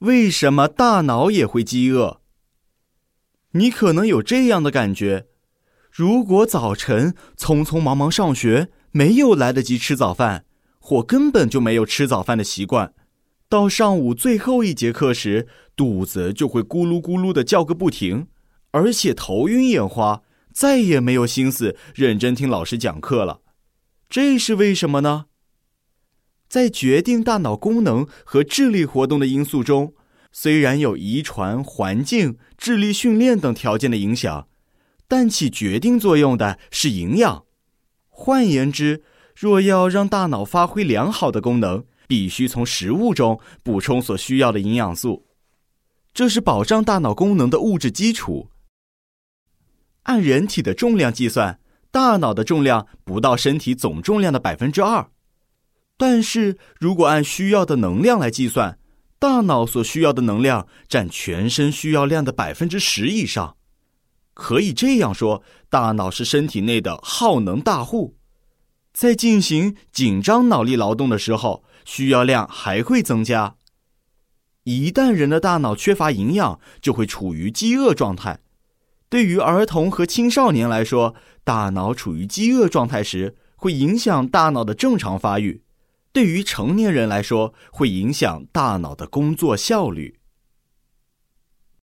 为什么大脑也会饥饿？你可能有这样的感觉：如果早晨匆匆忙忙上学，没有来得及吃早饭，或根本就没有吃早饭的习惯，到上午最后一节课时，肚子就会咕噜咕噜的叫个不停，而且头晕眼花，再也没有心思认真听老师讲课了。这是为什么呢？在决定大脑功能和智力活动的因素中，虽然有遗传、环境、智力训练等条件的影响，但起决定作用的是营养。换言之，若要让大脑发挥良好的功能，必须从食物中补充所需要的营养素，这是保障大脑功能的物质基础。按人体的重量计算，大脑的重量不到身体总重量的百分之二。但是如果按需要的能量来计算，大脑所需要的能量占全身需要量的百分之十以上。可以这样说，大脑是身体内的耗能大户，在进行紧张脑力劳动的时候，需要量还会增加。一旦人的大脑缺乏营养，就会处于饥饿状态。对于儿童和青少年来说，大脑处于饥饿状态时，会影响大脑的正常发育。对于成年人来说，会影响大脑的工作效率。